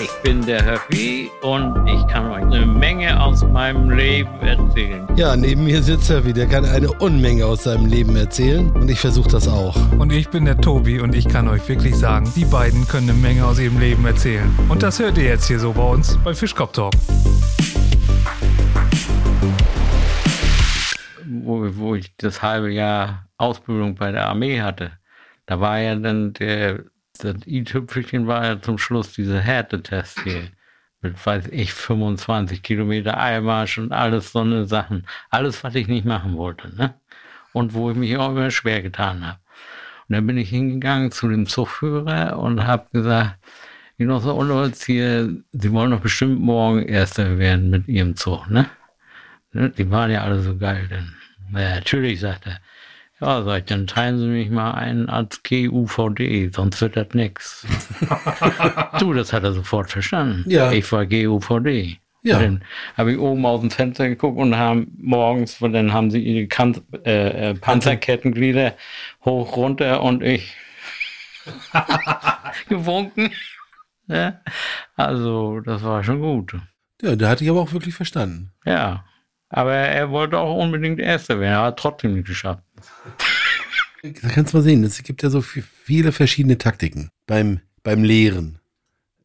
Ich bin der Höffi und ich kann euch eine Menge aus meinem Leben erzählen. Ja, neben mir sitzt Höffi, der kann eine Unmenge aus seinem Leben erzählen und ich versuche das auch. Und ich bin der Tobi und ich kann euch wirklich sagen, die beiden können eine Menge aus ihrem Leben erzählen. Und das hört ihr jetzt hier so bei uns bei Fischkopf Talk. Wo, wo ich das halbe Jahr Ausbildung bei der Armee hatte, da war ja dann der, das i-Tüpfelchen war ja zum Schluss dieser Härtetest hier. Mit, weiß ich, 25 Kilometer Eilmarsch und alles so eine Sachen. Alles, was ich nicht machen wollte, ne? Und wo ich mich auch immer schwer getan habe. Und dann bin ich hingegangen zu dem Zugführer und habe gesagt, Genosse Unteroffizier, Sie wollen doch bestimmt morgen Erster werden mit Ihrem Zug, ne? Ne, Die waren ja alle so geil, denn. Ja, natürlich, sagt er. Ja, sag ich, dann teilen Sie mich mal ein als GUVD, sonst wird das nix. du, das hat er sofort verstanden. Ja. Ich war GUVD. Ja. Und dann habe ich oben aus dem Fenster geguckt und haben morgens, und dann haben sie ihre kan äh, äh, Panzerkettenglieder hoch, runter und ich gewunken. Ja. Also, das war schon gut. Ja, der hat dich aber auch wirklich verstanden. Ja. Aber er wollte auch unbedingt Erster werden. Er hat trotzdem nicht geschafft. Da kannst du mal sehen, es gibt ja so vi- viele verschiedene Taktiken beim, beim Lehren.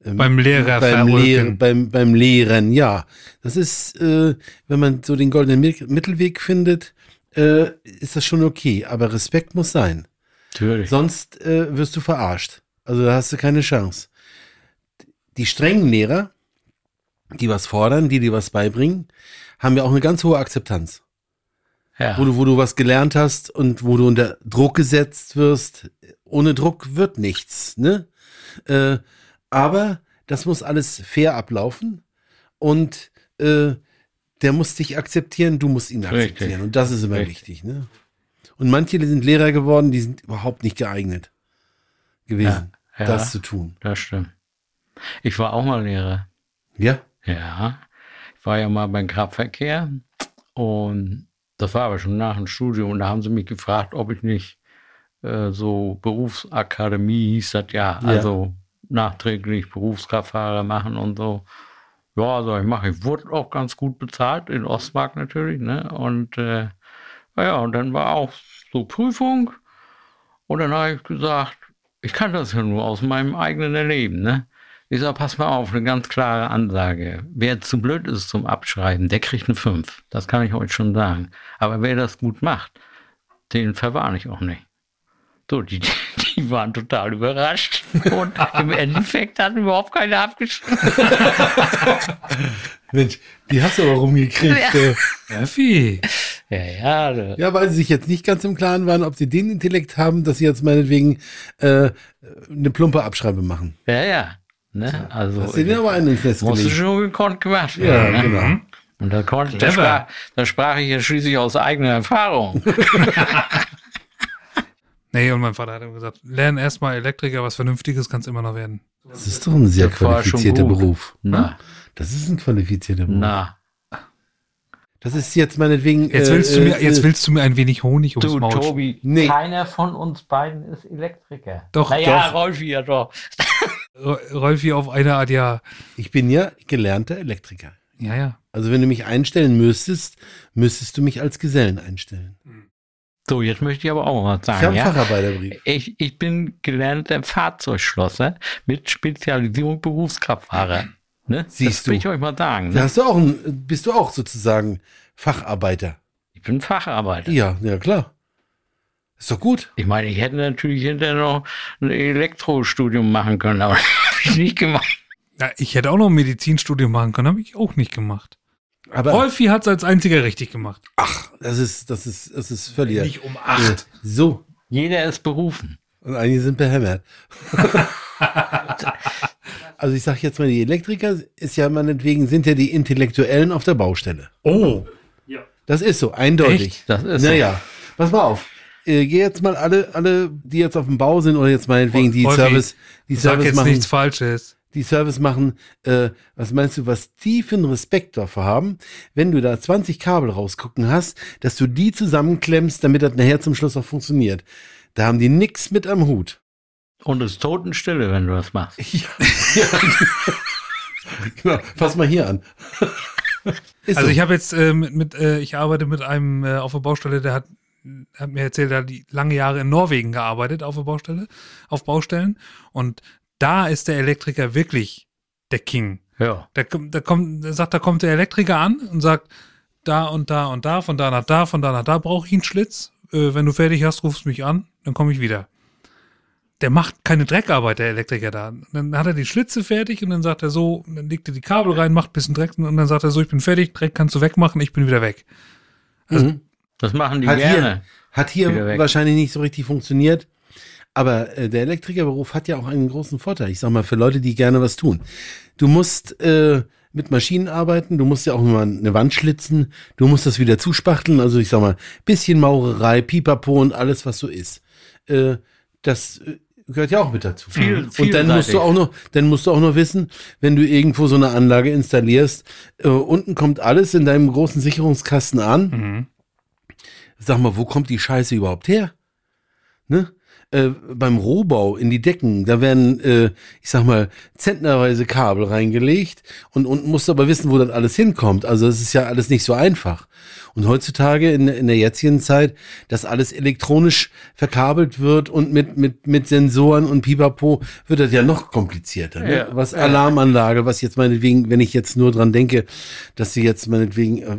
Ähm, Beim Lehrer beim. Lehren, beim, beim Lehren, ja. Das ist, äh, wenn man so den goldenen Mi- Mittelweg findet, äh, ist das schon okay. Aber Respekt muss sein. Natürlich. Sonst äh, wirst du verarscht. Also da hast du keine Chance. Die strengen Lehrer, die was fordern, die dir was beibringen, haben ja auch eine ganz hohe Akzeptanz. Ja. Wo du, wo du was gelernt hast und wo du unter Druck gesetzt wirst. Ohne Druck wird nichts, ne? Äh, aber das muss alles fair ablaufen und äh, der muss dich akzeptieren, du musst ihn Richtig. akzeptieren. Und das ist immer Richtig. wichtig, ne? Und manche sind Lehrer geworden, die sind überhaupt nicht geeignet gewesen, Ja, ja. das zu tun. Das stimmt. Ich war auch mal Lehrer. Ja? Ja. Ich war ja mal beim Kraftverkehr und das war aber schon nach dem Studium und da haben sie mich gefragt, ob ich nicht äh, so Berufsakademie hieß das ja, Ja. also nachträglich Berufskraftfahrer machen und so. Ja, so ich mache. Ich wurde auch ganz gut bezahlt, in Ostmark natürlich, ne? Und äh, ja, und dann war auch so Prüfung und dann habe ich gesagt, ich kann das ja nur aus meinem eigenen Erleben, ne? Ich sage, pass mal auf, eine ganz klare Ansage. Wer zu blöd ist zum Abschreiben, der kriegt eine 5. Das kann ich euch schon sagen. Aber wer das gut macht, den verwarne ich auch nicht. So, die, die waren total überrascht. Und im Endeffekt hat überhaupt keiner abgeschrieben. Mensch, die hast du aber rumgekriegt. äh. Effi. Ja, ja, Ja, weil sie sich jetzt nicht ganz im Klaren waren, ob sie den Intellekt haben, dass sie jetzt meinetwegen äh, eine plumpe Abschreibe machen. ja, ja. Ne? Also, Hast du den aber einen ins Nest musste gelegt. schon gekonnt gemacht Ja, werden. ne? genau. Und da, konnte, da, sprach, da sprach ich ja schließlich aus eigener Erfahrung. Nee, und mein Vater hat immer gesagt, lern erstmal Elektriker, was Vernünftiges kannst immer noch werden. Das ist doch ein sehr Das qualifizierter. Beruf. Na, Das ist ein qualifizierter Beruf. na. Das ist jetzt meinetwegen. Jetzt äh, willst du mir, äh, jetzt willst du mir ein wenig Honig ums Du, Maul. Tobi, Nee. keiner von uns beiden ist Elektriker. Doch, naja, doch. Rolfi ja doch. Ro- Rolfi auf eine Art, ja. Ich bin ja gelernter Elektriker. Ja, ja. Also wenn du mich einstellen müsstest, müsstest du mich als Gesellen einstellen. So, jetzt möchte ich aber auch was Ich habe sagen. einen Ja? Facharbeiterbrief. Ich, ich bin gelernter Fahrzeugschlosser mit Spezialisierung Berufskraftfahrer. Ne? Siehst das du. will ich euch mal sagen. Da Ne? hast du auch ein, bist du auch sozusagen Facharbeiter. Ich bin Facharbeiter. Ja, ja klar. Ist doch gut. Ich meine, ich hätte natürlich hinterher noch ein Elektrostudium machen können, aber das habe ich nicht gemacht. ja. Ich hätte auch noch ein Medizinstudium machen können, habe ich auch nicht gemacht. Aber Rolfi hat es als einziger richtig gemacht. ach, das ist, das ist, das ist völlig. Nicht um acht. So. Jeder ist berufen. Und einige sind behämmert. also ich sag jetzt mal, die Elektriker ist ja meinetwegen, sind ja die Intellektuellen auf der Baustelle. Oh. Das ist so, eindeutig. Echt? Das ist so. naja, pass mal auf. Äh, geh jetzt mal alle, alle, die jetzt auf dem Bau sind oder jetzt meinetwegen die Rolfi, Service, die Sag Service jetzt machen, nichts Falsches. die Service machen, äh, was meinst du, was einen Respekt davor haben, wenn du da 20 Kabel rausgucken hast, dass du die zusammenklemmst, damit das nachher zum Schluss auch funktioniert. Da haben die nix mit am Hut. Und es ist Totenstille, wenn du das machst. Ja, ja. genau. Fass mal hier an. Ist also so. ich habe jetzt äh, mit, mit äh, ich arbeite mit einem äh, auf der Baustelle, der hat, hat mir erzählt, er hat die lange Jahre in Norwegen gearbeitet auf der Baustelle, auf Baustellen. Und da ist der Elektriker wirklich der King. Ja. Der, der kommt, der sagt, da kommt der Elektriker an und sagt, da und da und da, von da nach da, von da nach da brauche ich einen Schlitz. Äh, wenn du fertig hast, rufst mich an, dann komme ich wieder der macht keine Dreckarbeit, der Elektriker da. Dann hat er die Schlitze fertig und dann sagt er so, dann legt er die Kabel rein, macht ein bisschen Dreck und dann sagt er so, ich bin fertig, Dreck kannst du wegmachen, ich bin wieder weg. Also, mhm. Das machen die hat gerne. Hier, hat hier wahrscheinlich nicht so richtig funktioniert. Aber äh, der Elektrikerberuf hat ja auch einen großen Vorteil. Ich sag mal, für Leute, die gerne was tun. Du musst äh, mit Maschinen arbeiten, du musst ja auch mal eine Wand schlitzen, du musst das wieder zuspachteln. Also ich sag mal, bisschen Maurerei, Pipapo und alles, was so ist. Äh, das äh, gehört ja auch mit dazu. Viel, und dann musst du auch noch, dann musst du auch noch wissen, wenn du irgendwo so eine Anlage installierst, äh, unten kommt alles in deinem großen Sicherungskasten an. Mhm. Sag mal, wo kommt die Scheiße überhaupt her? Ne? Äh, beim Rohbau in die Decken, da werden, äh, ich sag mal, zentnerweise Kabel reingelegt und unten musst aber wissen, wo das alles hinkommt. Also es ist ja alles nicht so einfach. Und heutzutage in, in der jetzigen Zeit, dass alles elektronisch verkabelt wird und mit, mit, mit Sensoren und Pipapo, wird das ja noch komplizierter. Ne? Ja, was Alarmanlage, was jetzt meinetwegen, wenn ich jetzt nur dran denke, dass sie jetzt meinetwegen äh,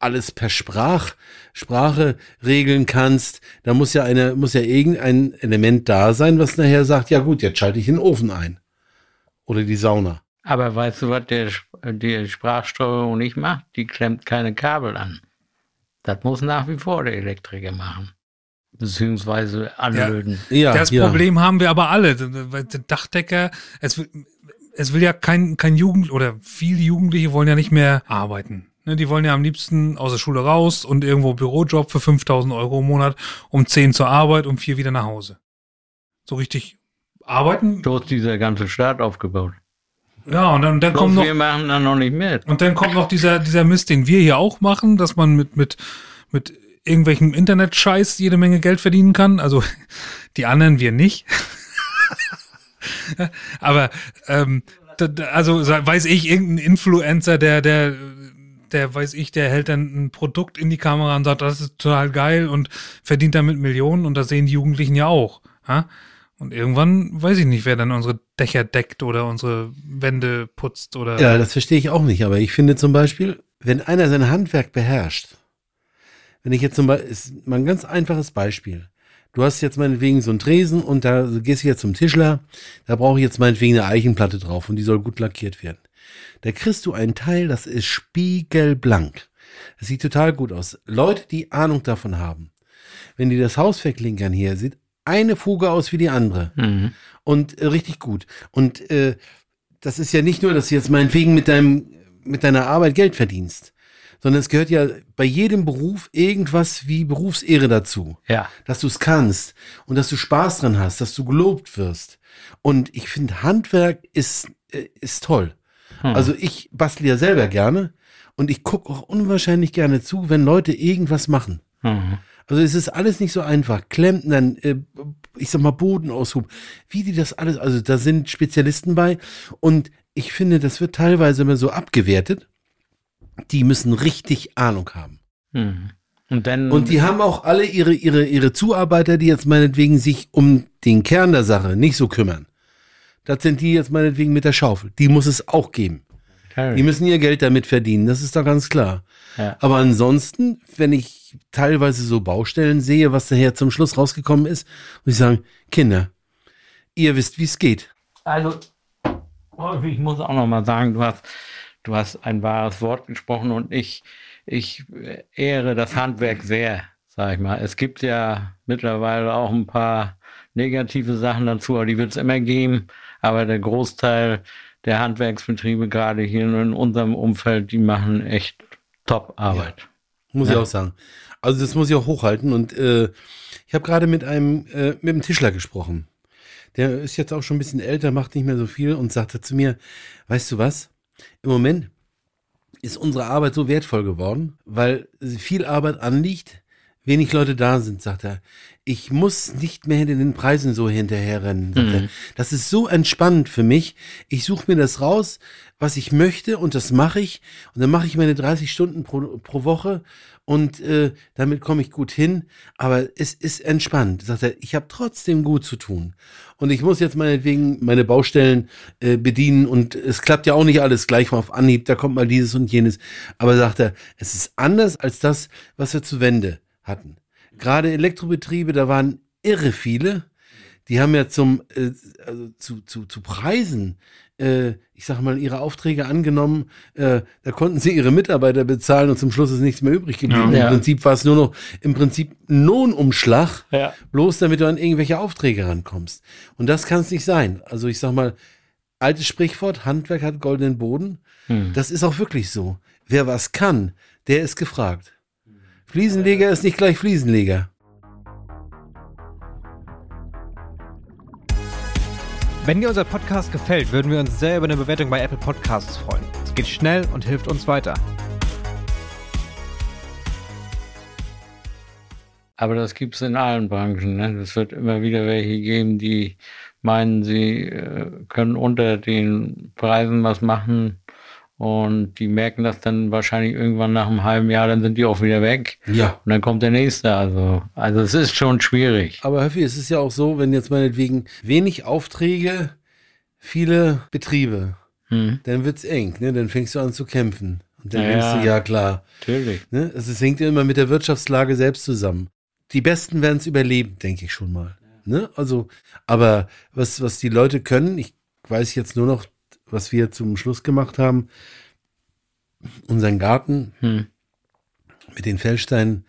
alles per Sprach, Sprache regeln kannst, da muss ja eine, muss ja irgendein Element da sein, was nachher sagt, ja gut, jetzt schalte ich den Ofen ein. Oder die Sauna. Aber weißt du, was der, die Sprachsteuerung nicht macht? Die klemmt keine Kabel an. Das muss nach wie vor der Elektriker machen. Beziehungsweise anlöten. Ja, ja das ja. Problem haben wir aber alle. Der Dachdecker, es will, es will ja kein, kein Jugend oder viele Jugendliche wollen ja nicht mehr arbeiten. Ne, die wollen ja am liebsten aus der Schule raus und irgendwo Bürojob für 5000 Euro im Monat, um 10 zur Arbeit, um 4 wieder nach Hause. So richtig arbeiten. So ist dieser ganze Staat aufgebaut. Ja, und dann, dann kommt noch. Wir machen dann noch nicht mit. Und dann kommt noch dieser, dieser Mist, den wir hier auch machen, dass man mit, mit, mit irgendwelchen Internet-Scheiß jede Menge Geld verdienen kann. Also die anderen wir nicht. Aber ähm, also weiß ich, irgendein Influencer, der, der, der weiß ich, der hält dann ein Produkt in die Kamera und sagt, das ist total geil und verdient damit Millionen und das sehen die Jugendlichen ja auch. Ha? Und irgendwann weiß ich nicht, wer dann unsere Dächer deckt oder unsere Wände putzt oder. Ja, das verstehe ich auch nicht. Aber ich finde zum Beispiel, wenn einer sein Handwerk beherrscht, wenn ich jetzt zum Beispiel, ist mal ein ganz einfaches Beispiel. Du hast jetzt meinetwegen so einen Tresen und da gehst du jetzt zum Tischler, da brauche ich jetzt meinetwegen eine Eichenplatte drauf und die soll gut lackiert werden. Da kriegst du ein Teil, das ist spiegelblank. Das sieht total gut aus. Leute, die Ahnung davon haben, wenn die das Haus verklinkern hier, sieht eine Fuge aus wie die andere. Mhm. Und äh, richtig gut. Und äh, das ist ja nicht nur, dass du jetzt meinetwegen mit deinem, mit deiner Arbeit Geld verdienst, sondern es gehört ja bei jedem Beruf irgendwas wie Berufsehre dazu. Ja. Dass du es kannst und dass du Spaß dran hast, dass du gelobt wirst. Und ich finde, Handwerk ist, äh, ist toll. Hm. Also ich bastle ja selber gerne und ich gucke auch unwahrscheinlich gerne zu, wenn Leute irgendwas machen. Mhm. Also es ist alles nicht so einfach. Klempnern, äh, ich sag mal Bodenaushub, wie die das alles, also da sind Spezialisten bei und ich finde, das wird teilweise immer so abgewertet. Die müssen richtig Ahnung haben. Mhm. Und, dann, und die haben auch alle ihre, ihre, ihre Zuarbeiter, die jetzt meinetwegen sich um den Kern der Sache nicht so kümmern. Das sind die jetzt meinetwegen mit der Schaufel. Die muss es auch geben. Die müssen ihr Geld damit verdienen, das ist doch ganz klar. Ja. Aber ansonsten, wenn ich teilweise so Baustellen sehe, was daher zum Schluss rausgekommen ist, muss ich sagen, Kinder, ihr wisst, wie es geht. Also, ich muss auch noch mal sagen, du hast, du hast ein wahres Wort gesprochen und ich, ich ehre das Handwerk sehr, sag ich mal. Es gibt ja mittlerweile auch ein paar negative Sachen dazu, aber die wird es immer geben. Aber der Großteil der Handwerksbetriebe, gerade hier in unserem Umfeld, die machen echt Top-Arbeit. Ja, muss ja. ich auch sagen. Also das muss ich auch hochhalten. Und äh, ich habe gerade mit einem äh, mit einem Tischler gesprochen. Der ist jetzt auch schon ein bisschen älter, macht nicht mehr so viel und sagte zu mir, weißt du was? Im Moment ist unsere Arbeit so wertvoll geworden, weil viel Arbeit anliegt, wenig Leute da sind, sagt er, ich muss nicht mehr hinter den Preisen so hinterherrennen. Sagt er. Das ist so entspannend für mich. Ich suche mir das raus, was ich möchte und das mache ich. Und dann mache ich meine 30 Stunden pro, pro Woche und äh, damit komme ich gut hin. Aber es ist entspannt. Sagt er, ich habe trotzdem gut zu tun. Und ich muss jetzt meinetwegen meine Baustellen äh, bedienen und es klappt ja auch nicht alles gleich mal auf Anhieb. Da kommt mal dieses und jenes. Aber sagt er, es ist anders als das, was wir zu Wende hatten. Gerade Elektrobetriebe, da waren irre viele. Die haben ja zum äh, also zu, zu, zu Preisen, äh, ich sag mal, ihre Aufträge angenommen. Äh, da konnten sie ihre Mitarbeiter bezahlen und zum Schluss ist nichts mehr übrig geblieben. Ja. Im Prinzip war es nur noch im Prinzip ein Lohnumschlag, Ja. bloß damit du an irgendwelche Aufträge rankommst. Und das kann es nicht sein. Also ich sag mal, altes Sprichwort, Handwerk hat goldenen Boden. Hm. Das ist auch wirklich so. Wer was kann, der ist gefragt. Fliesenleger ist nicht gleich Fliesenleger. Wenn dir unser Podcast gefällt, würden wir uns sehr über eine Bewertung bei Apple Podcasts freuen. Es geht schnell und hilft uns weiter. Aber das gibt's in allen Branchen. Ne? Es wird immer wieder welche geben, die meinen, sie äh, können unter den Preisen was machen und die merken das dann wahrscheinlich irgendwann nach einem halben Jahr, dann sind die auch wieder weg. Ja. Und dann kommt der nächste. Also, also es ist schon schwierig. Aber Höffi, es ist ja auch so, wenn jetzt meinetwegen wenig Aufträge, viele Betriebe, Hm, dann wird's eng, ne? Dann fängst du an zu kämpfen. Und dann Ja, denkst du, ja. ja klar. natürlich. Ne? Es es hängt ja immer mit der Wirtschaftslage selbst zusammen. Die Besten werden es überleben, denke ich schon mal. Ne? Also, aber was, was die Leute können, ich weiß jetzt nur noch, was wir zum Schluss gemacht haben, unseren Garten Hm. mit den Feldsteinen,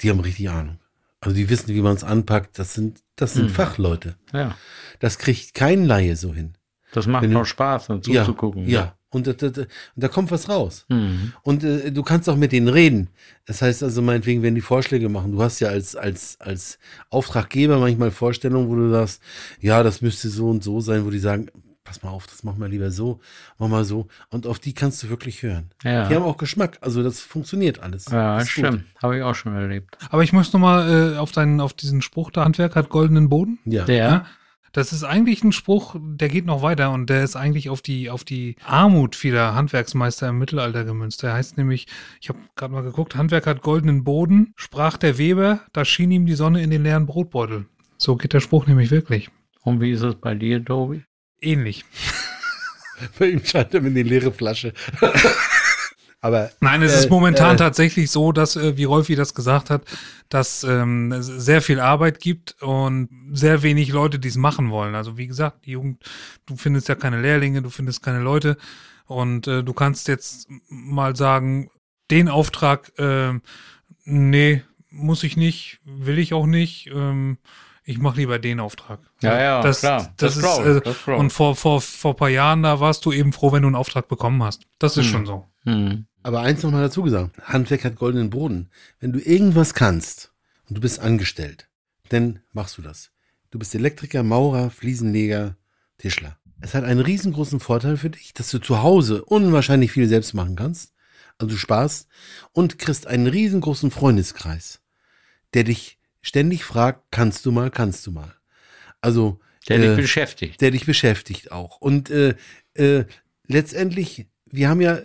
die haben richtig Ahnung. Also die wissen, wie man es anpackt. Das sind, das sind Fachleute. Ja, Das kriegt kein Laie so hin. das macht Wenn auch Spaß, dann Ja, zuzugucken. ja. Und, da- da- da- und da kommt was raus. Hm. Und äh, du kannst auch mit denen reden. Das heißt also meinetwegen, wenn die Vorschläge machen, du hast ja als, als, als Auftraggeber manchmal Vorstellungen, wo du sagst, ja, das müsste so und so sein, wo die sagen, pass mal auf, das machen wir lieber so, mach mal so. Und auf die kannst du wirklich hören. Ja. Die haben auch Geschmack. Also das funktioniert alles. Ja, Das ist gut. stimmt. Habe ich auch schon erlebt. Aber ich muss nochmal äh, auf, deinen, auf diesen Spruch, der Handwerk hat goldenen Boden. Ja. Der, Ja. Das ist eigentlich ein Spruch, der geht noch weiter und der ist eigentlich auf die, auf die Armut vieler Handwerksmeister im Mittelalter gemünzt. Der heißt nämlich, ich habe gerade mal geguckt, Handwerk hat goldenen Boden, sprach der Weber, da schien ihm die Sonne in den leeren Brotbeutel. So geht der Spruch nämlich wirklich. und wie ist es bei dir, Tobi? Ähnlich. Bei ihm scheint er mit eine leere Flasche. Aber Nein, es Äh, ist momentan äh. tatsächlich so, dass, äh, wie Rolfi das gesagt hat, dass ähm, es sehr viel Arbeit gibt und sehr wenig Leute, die es machen wollen. Also wie gesagt, die Jugend, du findest ja keine Lehrlinge, du findest keine Leute und äh, du kannst jetzt mal sagen, den Auftrag, äh, nee, muss ich nicht, will ich auch nicht. Ähm, ich mache lieber den Auftrag. Ja, ja, das, klar. Das, Das ich, ist, äh, das und vor, vor, vor ein paar Jahren, da warst du eben froh, wenn du einen Auftrag bekommen hast. Das ist Hm. schon so. Hm. Aber eins noch mal dazu gesagt. Handwerk hat goldenen Boden. Wenn du irgendwas kannst und du bist angestellt, dann machst du das. Du bist Elektriker, Maurer, Fliesenleger, Tischler. Es hat einen riesengroßen Vorteil für dich, dass du zu Hause unwahrscheinlich viel selbst machen kannst. Also du sparst und kriegst einen riesengroßen Freundeskreis, der dich ständig fragt, kannst du mal, kannst du mal. Also Der äh, dich beschäftigt. der dich beschäftigt auch. Und äh, äh, letztendlich, wir haben ja,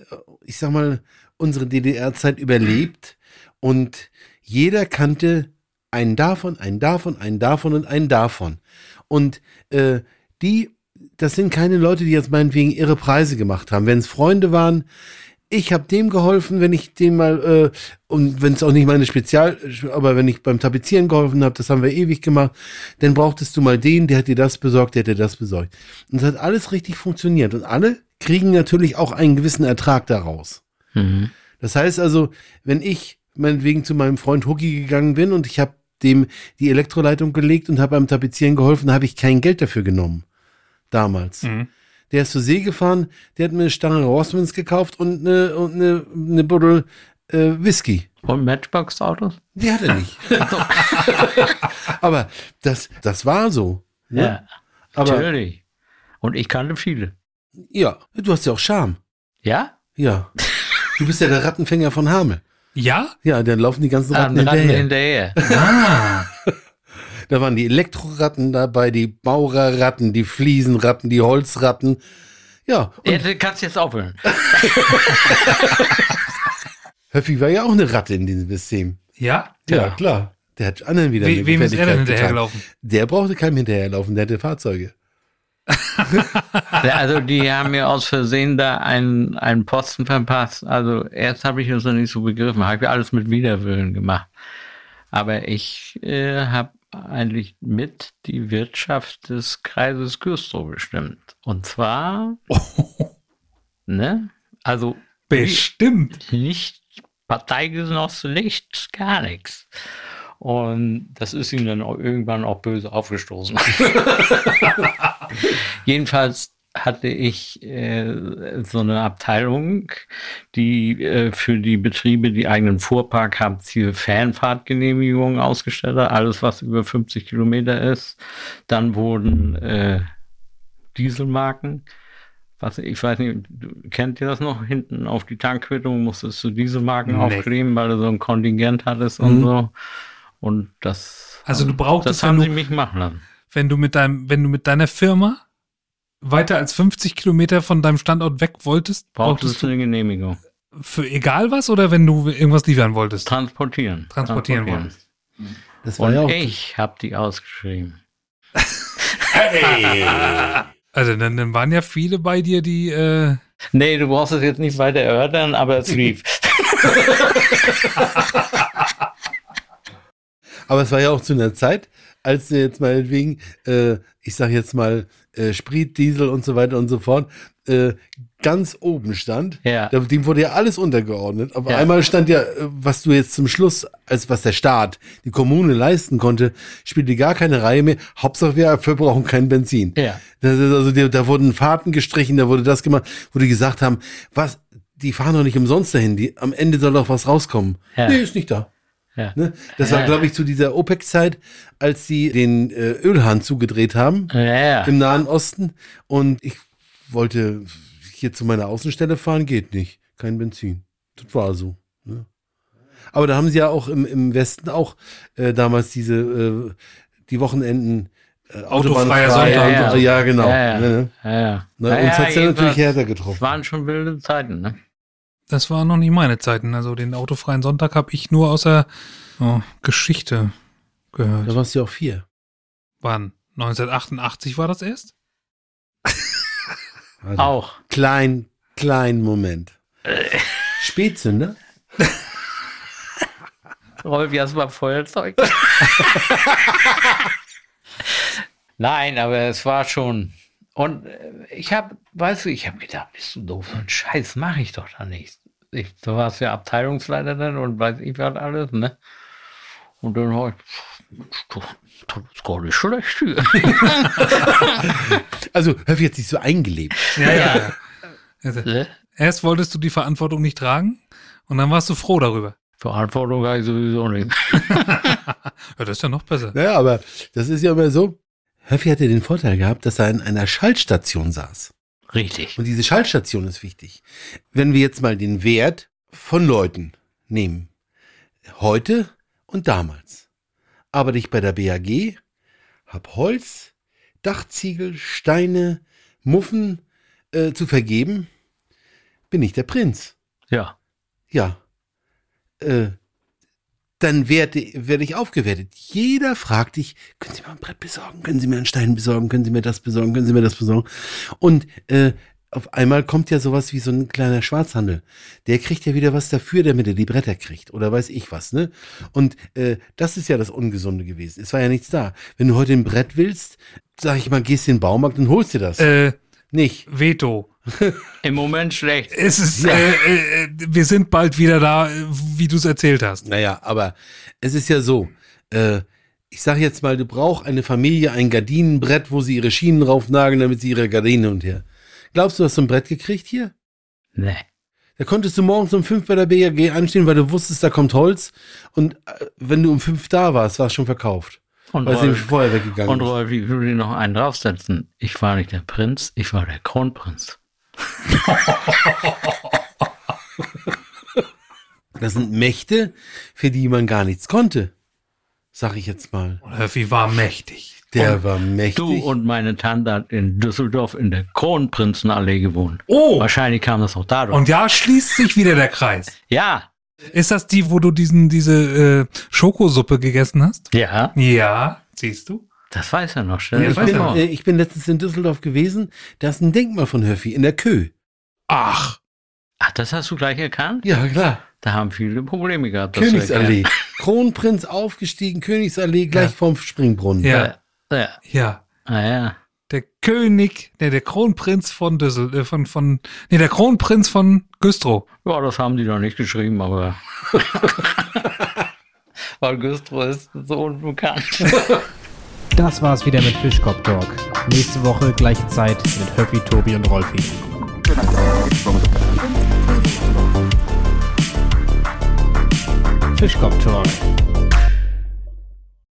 ich sag mal, unsere DDR-Zeit überlebt und jeder kannte einen davon, einen davon, einen davon und einen davon. Und äh, die, das sind keine Leute, die jetzt meinetwegen ihre Preise gemacht haben. Wenn es Freunde waren, ich habe dem geholfen, wenn ich dem mal, äh, und wenn es auch nicht meine Spezial, aber wenn ich beim Tapezieren geholfen habe, das haben wir ewig gemacht, dann brauchtest du mal den, der hat dir das besorgt, der hat dir das besorgt. Und es hat alles richtig funktioniert. Und alle kriegen natürlich auch einen gewissen Ertrag daraus. Mhm. Das heißt also, wenn ich meinetwegen zu meinem Freund Hucki gegangen bin und ich habe dem die Elektroleitung gelegt und habe beim Tapezieren geholfen, habe ich kein Geld dafür genommen. Damals. Mhm. Der ist zur See gefahren, der hat mir eine Stange Rossmans gekauft und eine, und eine, eine Buddel äh, Whisky. Und Matchbox-Autos? Die hat er nicht. Aber das, das war so. Ne? Ja, Aber natürlich. Und ich kannte viele. ja, du hast ja auch Charme. Ja? Ja. Du bist ja der Rattenfänger von Hamel. Ja? Ja, dann laufen die ganzen Ratten Ratten, Ratten hinterher. hinterher. Ah. Da waren die Elektroratten dabei, die Maurerratten, die Fliesenratten, die Holzratten. Ja, kannst du jetzt aufhören. Höffi war ja auch eine Ratte in diesem System. Ja? Ja, klar. Der hat anderen wieder We eine wem ist er denn hinterhergelaufen? Der brauchte keinem hinterherlaufen, der hatte Fahrzeuge. Ja, Also die haben mir aus Versehen da einen, einen Posten verpasst. Also erst habe ich das noch nicht so begriffen. Habe ich alles mit Widerwillen gemacht. Aber ich äh, habe eigentlich mit die Wirtschaft des Kreises Güstrow bestimmt. Und zwar, ne? Also Bestimmt. nicht Parteigenosse, nichts, gar nichts. Und das ist ihm dann auch irgendwann auch böse aufgestoßen. Jedenfalls hatte ich äh, so eine Abteilung, die äh, für die Betriebe, die eigenen Fuhrpark haben, Ziel Fanfahrtgenehmigungen ausgestellt hat, alles was über 50 Kilometer ist. Dann wurden äh, Dieselmarken was, ich weiß nicht, kennt ihr das noch? Hinten auf die Tankquittung musstest du diese Marken Nee. aufkleben, weil du so ein Kontingent hattest und Mhm. so. Und das, Also du brauchtest, das haben sie mich machen lassen. wenn du mit deinem, wenn du mit deiner Firma weiter als 50 Kilometer von deinem Standort weg wolltest, Brauchtest du eine Genehmigung. für egal was oder wenn du irgendwas liefern wolltest? Transportieren. Transportieren wolltest. Das war Und ja auch. ich habe die ausgeschrieben. Also dann, dann waren ja viele bei dir, die äh, Nee, du brauchst es jetzt nicht weiter erörtern, aber es lief. Aber es war ja auch zu einer Zeit, als du jetzt meinetwegen, äh, ich sag jetzt mal, äh, Sprit, Diesel und so weiter und so fort, äh, ganz oben stand. Ja. Dem wurde ja alles untergeordnet. Auf Ja. einmal stand ja, äh, was du jetzt zum Schluss, als was der Staat, die Kommune leisten konnte, spielte gar keine Reihe mehr. Hauptsache wir verbrauchen kein Benzin. Ja. Das ist also, da wurden Fahrten gestrichen, da wurde das gemacht, wo die gesagt haben, was, die fahren doch nicht umsonst dahin, die, am Ende soll doch was rauskommen. Ja. Nee, ist nicht da. Ja. Ne? Das Ja, war, glaube ich, zu dieser OPEC-Zeit, als sie den äh, Ölhahn zugedreht haben Ja, ja. im Nahen Osten. Und ich wollte hier zu meiner Außenstelle fahren, geht nicht. Kein Benzin. Das war so. Ne? Aber da haben sie ja auch im, im Westen auch äh, damals diese, äh, die Wochenenden äh, Autofreier Sonntag. Ja, ja. ja, genau. Ja, ja. Ne? ja, ja. Ne? Uns hat's ja natürlich härter Es getroffen. waren schon wilde Zeiten, ne? Das waren noch nicht meine Zeiten. Also den autofreien Sonntag habe ich nur aus der oh, Geschichte gehört. Da warst du ja auch vier. Wann? 1988 war das erst? Also, Auch. Klein, klein Moment. Spätzünder? Rolf Jasper Feuerzeug. Nein, aber es war schon. Und äh, ich habe, weißt du, ich habe gedacht, bist du doof, so einen Scheiß mache ich doch da nicht. Ich, du warst ja Abteilungsleiter dann und weiß ich was alles, ne? Und dann habe ich, Mensch, du, das ist gar nicht schlecht hier. Also, hör jetzt nicht so eingelebt. Ja, ja. Also, Ne? erst wolltest du die Verantwortung nicht tragen und dann warst du froh darüber. Verantwortung habe ich sowieso nicht. Ja, das ist ja noch besser. Naja, aber das ist ja immer so. Höffi hatte den Vorteil gehabt, dass er in einer Schaltstation saß. Richtig. Und diese Schaltstation ist wichtig. Wenn wir jetzt mal den Wert von Leuten nehmen, heute und damals, arbeite ich bei der BAG, hab Holz, Dachziegel, Steine, Muffen äh, zu vergeben, bin ich der Prinz. Ja. Ja. Äh, dann werde, werde ich aufgewertet. Jeder fragt dich, können Sie mir ein Brett besorgen? Können Sie mir einen Stein besorgen? Können Sie mir das besorgen? Können Sie mir das besorgen? Und äh, auf einmal kommt ja sowas wie so ein kleiner Schwarzhandel. Der kriegt ja wieder was dafür, damit er die Bretter kriegt. Oder weiß ich was, ne? Und äh, das ist ja das Ungesunde gewesen. Es war ja nichts da. Wenn du heute ein Brett willst, sag ich mal, gehst in den Baumarkt und holst dir das. Äh, Nicht. Veto. Im Moment schlecht. Es ist, Ja. äh, äh, wir sind bald wieder da, äh, wie du es erzählt hast. Naja, aber es ist ja so, äh, ich sag jetzt mal, du brauchst eine Familie ein Gardinenbrett, wo sie ihre Schienen raufnageln, damit sie ihre Gardinen und her. Glaubst du, hast du ein Brett gekriegt hier? Nee. Da konntest du morgens um fünf bei der BAG anstehen, weil du wusstest, da kommt Holz. Und äh, wenn du um fünf da warst, war es schon verkauft. Und Weil Rolf, vorher weggegangen und ist. Rolf, ich will dir noch einen draufsetzen. Ich war nicht der Prinz, ich war der Kronprinz. Das sind Mächte, für die man gar nichts konnte. Sag ich jetzt mal. Und Höffi war mächtig. Der war mächtig. Du und meine Tante hat in Düsseldorf in der Kronprinzenallee gewohnt. Oh! Wahrscheinlich kam das auch dadurch. Und ja, schließt sich wieder der Kreis. ja, Ist das die, wo du diesen, diese äh, Schokosuppe gegessen hast? ja, Ja, siehst du? das weiß er noch. Dir ich, bin, äh, ich bin letztens in Düsseldorf gewesen. Da ist ein Denkmal von Höffi in der Kö. Ach, Ach, das hast du gleich erkannt? Ja, klar. Da haben viele Probleme gehabt. Königsallee. Kronprinz aufgestiegen, Königsallee, gleich Ja. vorm Springbrunnen. Ja. Ja, ja. ja. Ah, ja. Der König, ne, der Kronprinz von Düssel, äh, von, von, ne, der Kronprinz von Güstrow. Ja, das haben die noch nicht geschrieben, aber. Weil Güstrow ist so unbekannt. Das war's wieder mit Fischkopf Talk. Nächste Woche gleiche Zeit mit Höppi, Tobi und Rolfi. Fischkopf Talk,